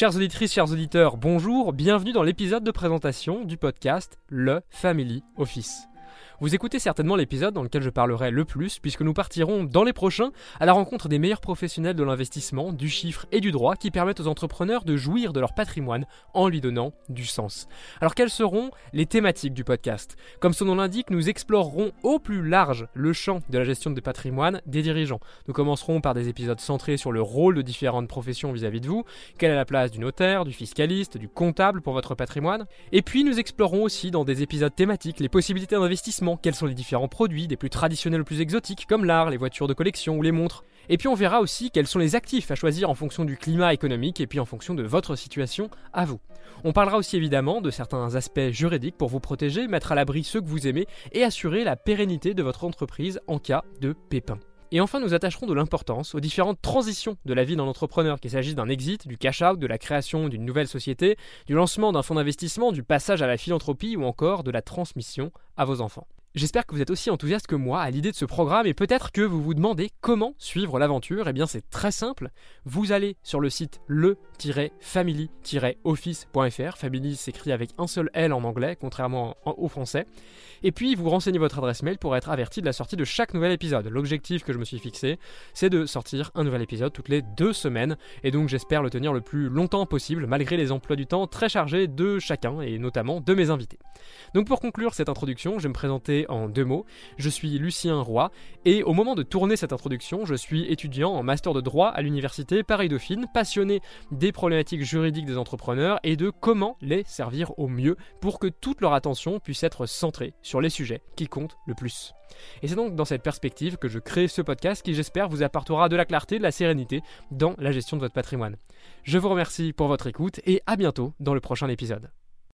Chères auditrices, chers auditeurs, bonjour, bienvenue dans l'épisode de présentation du podcast Le Family Office. Vous écoutez certainement l'épisode dans lequel je parlerai le plus, puisque nous partirons dans les prochains à la rencontre des meilleurs professionnels de l'investissement, du chiffre et du droit qui permettent aux entrepreneurs de jouir de leur patrimoine en lui donnant du sens. Alors quelles seront les thématiques du podcast? Comme son nom l'indique, nous explorerons au plus large le champ de la gestion des patrimoines des dirigeants. Nous commencerons par des épisodes centrés sur le rôle de différentes professions vis-à-vis de vous, quelle est la place du notaire, du fiscaliste, du comptable pour votre patrimoine, et puis nous explorerons aussi dans des épisodes thématiques les possibilités d'investissement quels sont les différents produits, des plus traditionnels ou plus exotiques, comme l'art, les voitures de collection ou les montres. Et puis on verra aussi quels sont les actifs à choisir en fonction du climat économique et puis en fonction de votre situation à vous. On parlera aussi évidemment de certains aspects juridiques pour vous protéger, mettre à l'abri ceux que vous aimez et assurer la pérennité de votre entreprise en cas de pépin. Et enfin, nous attacherons de l'importance aux différentes transitions de la vie d'un entrepreneur, qu'il s'agisse d'un exit, du cash-out, de la création d'une nouvelle société, du lancement d'un fonds d'investissement, du passage à la philanthropie ou encore de la transmission à vos enfants. J'espère que vous êtes aussi enthousiaste que moi à l'idée de ce programme et peut-être que vous vous demandez comment suivre l'aventure. Eh bien c'est très simple, vous allez sur le site le-family-office.fr, family s'écrit avec un seul L en anglais contrairement au français, et puis vous renseignez votre adresse mail pour être averti de la sortie de chaque nouvel épisode. L'objectif que je me suis fixé, c'est de sortir un nouvel épisode toutes les deux semaines, et donc j'espère le tenir le plus longtemps possible malgré les emplois du temps très chargés de chacun et notamment de mes invités. Donc pour conclure cette introduction, je vais me présenter en deux mots. Je suis Lucien Roy et au moment de tourner cette introduction, je suis étudiant en master de droit à l'université Paris-Dauphine, passionné des problématiques juridiques des entrepreneurs et de comment les servir au mieux pour que toute leur attention puisse être centrée sur les sujets qui comptent le plus. Et c'est donc dans cette perspective que je crée ce podcast qui j'espère vous apportera de la clarté, de la sérénité dans la gestion de votre patrimoine. Je vous remercie pour votre écoute et à bientôt dans le prochain épisode.